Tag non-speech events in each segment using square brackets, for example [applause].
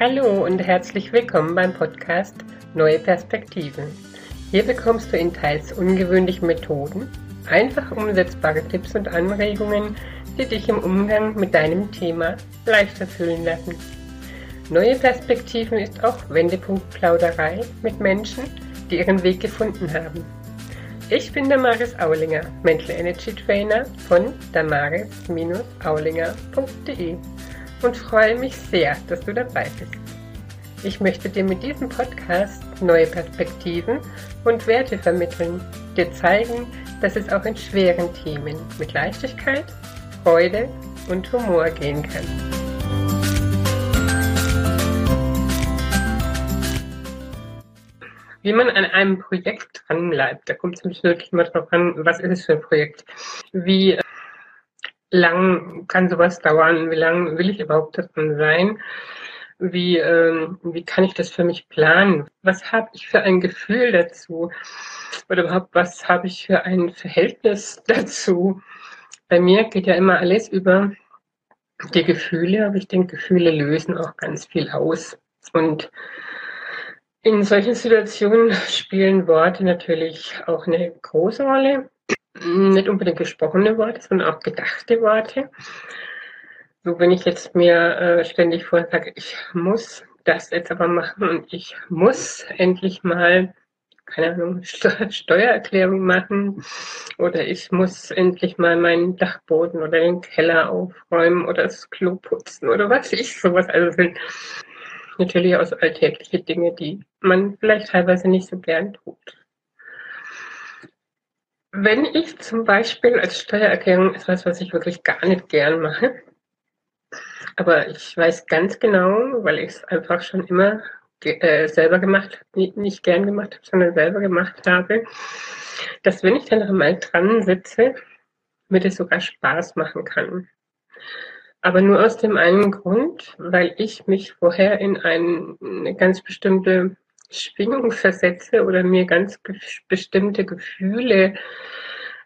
Hallo und herzlich willkommen beim Podcast Neue Perspektiven. Hier bekommst du in teils ungewöhnlichen Methoden einfach umsetzbare Tipps und Anregungen, die dich im Umgang mit deinem Thema leichter fühlen lassen. Neue Perspektiven ist auch Wendepunkt-Plauderei mit Menschen, die ihren Weg gefunden haben. Ich bin Damaris Aulinger, Mental Energy Trainer von damaris-aulinger.de und freue mich sehr, dass du dabei bist. Ich möchte dir mit diesem Podcast neue Perspektiven und Werte vermitteln, dir zeigen, dass es auch in schweren Themen mit Leichtigkeit, Freude und Humor gehen kann. Wie man an einem Projekt dranbleibt, da kommt es nämlich wirklich mal drauf an, was ist es für ein Projekt? Wie lang kann sowas dauern? Wie lange will ich überhaupt daran sein? Wie, ähm, wie kann ich das für mich planen? Was habe ich für ein Gefühl dazu? Oder überhaupt, was habe ich für ein Verhältnis [laughs] dazu? Bei mir geht ja immer alles über die Gefühle, aber ich denke, Gefühle lösen auch ganz viel aus. Und in solchen Situationen spielen Worte natürlich auch eine große Rolle nicht unbedingt gesprochene Worte, sondern auch gedachte Worte. So, wenn ich jetzt mir äh, ständig vorsage, ich muss das jetzt aber machen und ich muss endlich mal, keine Ahnung, Steuererklärung machen oder ich muss endlich mal meinen Dachboden oder den Keller aufräumen oder das Klo putzen oder was ich sowas. Also sind natürlich auch so alltägliche Dinge, die man vielleicht teilweise nicht so gern tut. Wenn ich zum Beispiel als Steuererklärung etwas, was ich wirklich gar nicht gern mache, aber ich weiß ganz genau, weil ich es einfach schon immer äh, selber gemacht, nicht, nicht gern gemacht habe, sondern selber gemacht habe, dass wenn ich dann einmal dran sitze, mir das sogar Spaß machen kann. Aber nur aus dem einen Grund, weil ich mich vorher in ein, eine ganz bestimmte Schwingung versetze oder mir ganz bestimmte Gefühle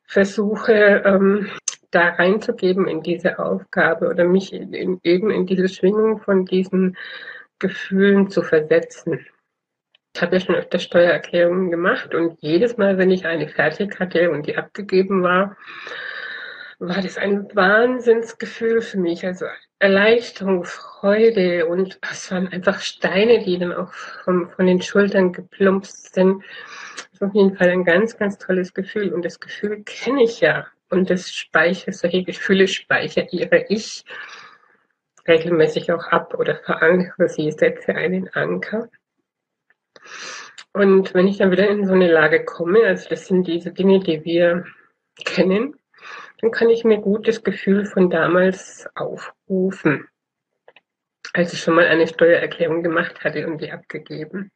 versuche, ähm, da reinzugeben in diese Aufgabe oder mich in, eben in diese Schwingung von diesen Gefühlen zu versetzen. Ich habe ja schon öfter Steuererklärungen gemacht und jedes Mal, wenn ich eine fertig hatte und die abgegeben war, war das ein Wahnsinnsgefühl für mich. Also Erleichterung, Freude und es waren einfach Steine, die dann auch vom, von den Schultern geplumpst sind. Das ist auf jeden Fall ein ganz, ganz tolles Gefühl und das Gefühl kenne ich ja und das speichere, solche Gefühle speichere ich regelmäßig auch ab oder verankere sie, setze einen Anker. Und wenn ich dann wieder in so eine Lage komme, also das sind diese Dinge, die wir kennen, dann kann ich mir gut das Gefühl von damals aufrufen, als ich schon mal eine Steuererklärung gemacht hatte und die abgegeben.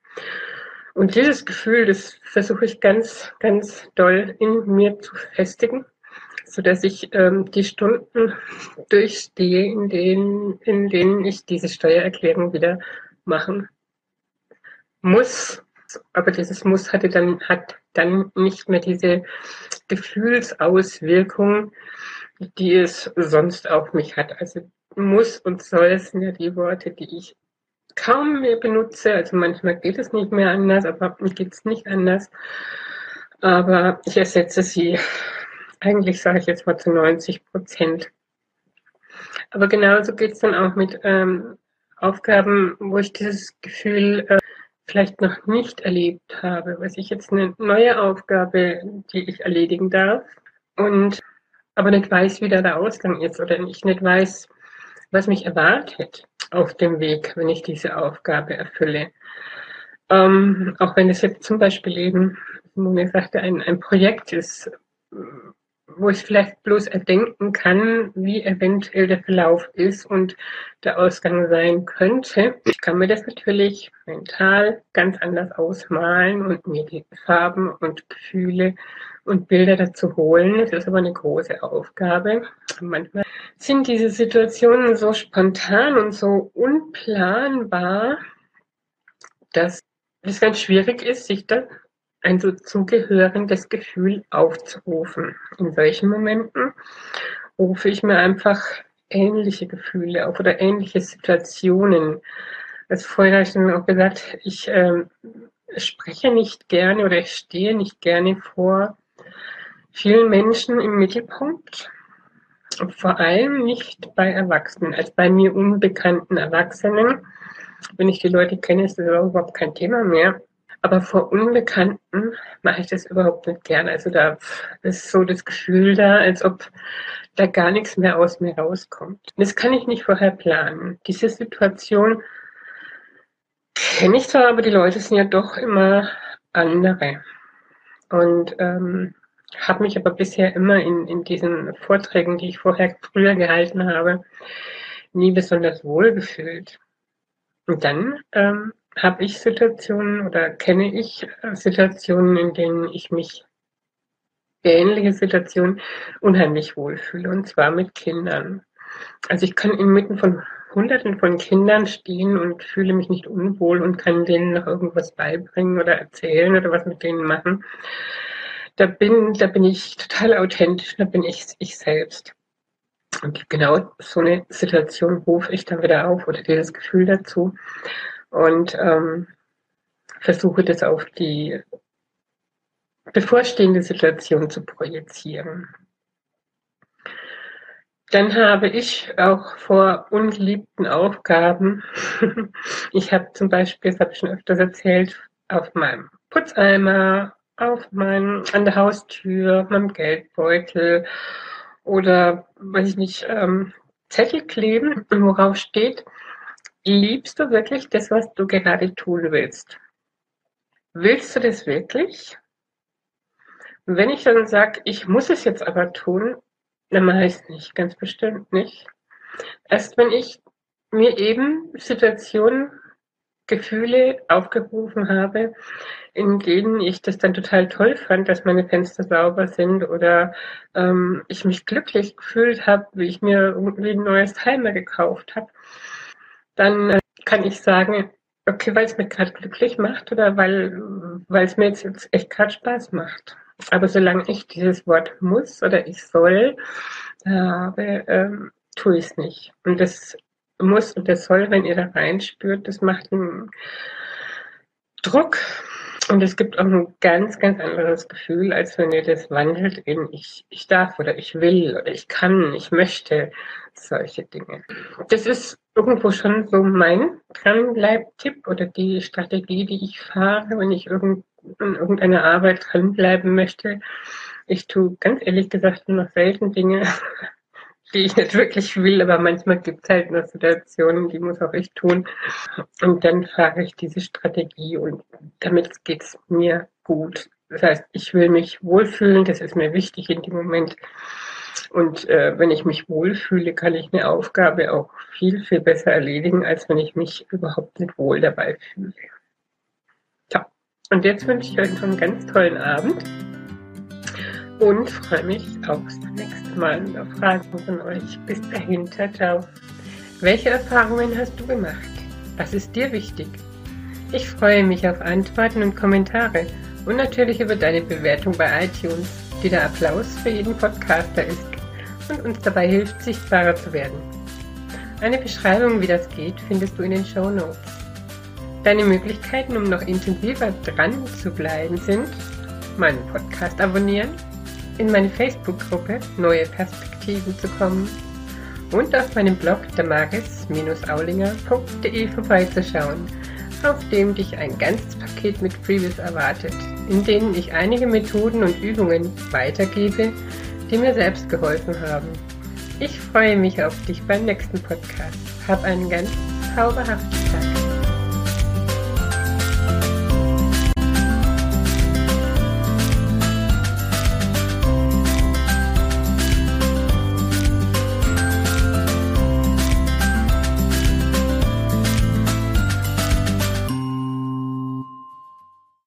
Und dieses Gefühl, das versuche ich ganz, ganz doll in mir zu festigen, so dass ich ähm, die Stunden durchstehe, in denen, in denen ich diese Steuererklärung wieder machen muss. Aber dieses Muss hatte dann, hat dann nicht mehr diese Gefühlsauswirkung, die es sonst auf mich hat. Also muss und soll sind ja die Worte, die ich kaum mehr benutze. Also manchmal geht es nicht mehr anders, aber mir geht es nicht anders. Aber ich ersetze sie eigentlich, sage ich jetzt mal, zu 90 Prozent. Aber genauso geht es dann auch mit ähm, Aufgaben, wo ich dieses Gefühl äh, vielleicht noch nicht erlebt habe, was ich jetzt eine neue Aufgabe, die ich erledigen darf und aber nicht weiß, wie da der Ausgang ist oder ich nicht weiß, was mich erwartet auf dem Weg, wenn ich diese Aufgabe erfülle. Ähm, auch wenn es jetzt zum Beispiel eben, man sagte, ein, ein Projekt ist, wo ich vielleicht bloß erdenken kann, wie eventuell der Verlauf ist und der Ausgang sein könnte. Ich kann mir das natürlich mental ganz anders ausmalen und mir die Farben und Gefühle und Bilder dazu holen. Das ist aber eine große Aufgabe. Manchmal sind diese Situationen so spontan und so unplanbar, dass es ganz schwierig ist, sich da ein dazugehörendes Gefühl aufzurufen. In solchen Momenten rufe ich mir einfach ähnliche Gefühle auf oder ähnliche Situationen habe ich dann auch gesagt, ich ähm, spreche nicht gerne oder ich stehe nicht gerne vor vielen Menschen im Mittelpunkt. Vor allem nicht bei Erwachsenen, als bei mir unbekannten Erwachsenen. Wenn ich die Leute kenne, ist das überhaupt kein Thema mehr. Aber vor Unbekannten mache ich das überhaupt nicht gern. Also da ist so das Gefühl da, als ob da gar nichts mehr aus mir rauskommt. Das kann ich nicht vorher planen. Diese Situation kenne ich zwar, aber die Leute sind ja doch immer andere. Und ähm, habe mich aber bisher immer in, in diesen Vorträgen, die ich vorher früher gehalten habe, nie besonders wohl gefühlt. Und dann ähm, habe ich Situationen oder kenne ich Situationen, in denen ich mich ähnliche Situationen unheimlich wohlfühle, und zwar mit Kindern. Also ich kann inmitten von Hunderten von Kindern stehen und fühle mich nicht unwohl und kann denen noch irgendwas beibringen oder erzählen oder was mit denen machen. Da bin, da bin ich total authentisch, da bin ich ich selbst. Und genau so eine Situation rufe ich dann wieder auf oder dieses Gefühl dazu und ähm, versuche das auf die bevorstehende Situation zu projizieren. Dann habe ich auch vor ungeliebten Aufgaben. [laughs] ich habe zum Beispiel, das habe ich schon öfters erzählt, auf meinem Putzeimer, auf meinem, an der Haustür, auf meinem Geldbeutel oder, weiß ich nicht, ähm, Zettel kleben, [laughs] worauf steht, liebst du wirklich das, was du gerade tun willst? Willst du das wirklich? Wenn ich dann sage, ich muss es jetzt aber tun, dann mache ich es nicht, ganz bestimmt nicht. Erst wenn ich mir eben Situationen, Gefühle aufgerufen habe, in denen ich das dann total toll fand, dass meine Fenster sauber sind oder ähm, ich mich glücklich gefühlt habe, wie ich mir irgendwie ein neues Timer gekauft habe, dann äh, kann ich sagen, okay, weil es mir gerade glücklich macht oder weil, weil es mir jetzt, jetzt echt gerade Spaß macht. Aber solange ich dieses Wort muss oder ich soll habe, ähm, tue ich es nicht. Und das muss und das soll, wenn ihr da reinspürt, das macht einen Druck und es gibt auch ein ganz, ganz anderes Gefühl, als wenn ihr das wandelt in ich, ich darf oder ich will oder ich kann, ich möchte, solche Dinge. Das ist irgendwo schon so mein Dranbleib-Tipp oder die Strategie, die ich fahre, wenn ich irgend, in irgendeiner Arbeit dranbleiben möchte. Ich tue ganz ehrlich gesagt nur noch selten Dinge, [laughs] die ich nicht wirklich will, aber manchmal gibt es halt noch Situationen, die muss auch ich tun. Und dann fahre ich diese Strategie und damit geht es mir gut. Das heißt, ich will mich wohlfühlen, das ist mir wichtig in dem Moment. Und äh, wenn ich mich wohlfühle, kann ich eine Aufgabe auch viel, viel besser erledigen, als wenn ich mich überhaupt nicht wohl dabei fühle. Ja, und jetzt wünsche ich euch noch einen ganz tollen Abend und freue mich aufs nächste Mal auf Fragen von euch. Bis dahin, ciao. Welche Erfahrungen hast du gemacht? Was ist dir wichtig? Ich freue mich auf Antworten und Kommentare und natürlich über deine Bewertung bei iTunes, die der Applaus für jeden Podcaster ist und uns dabei hilft, sichtbarer zu werden. Eine Beschreibung, wie das geht, findest du in den Show Notes. Deine Möglichkeiten, um noch intensiver dran zu bleiben, sind meinen Podcast abonnieren, in meine Facebook-Gruppe Neue Perspektiven zu kommen und auf meinem Blog damaris-aulinger.de vorbeizuschauen, auf dem dich ein ganzes Paket mit Freebies erwartet, in denen ich einige Methoden und Übungen weitergebe, die mir selbst geholfen haben. Ich freue mich auf dich beim nächsten Podcast. Hab einen ganz zauberhaften Tag.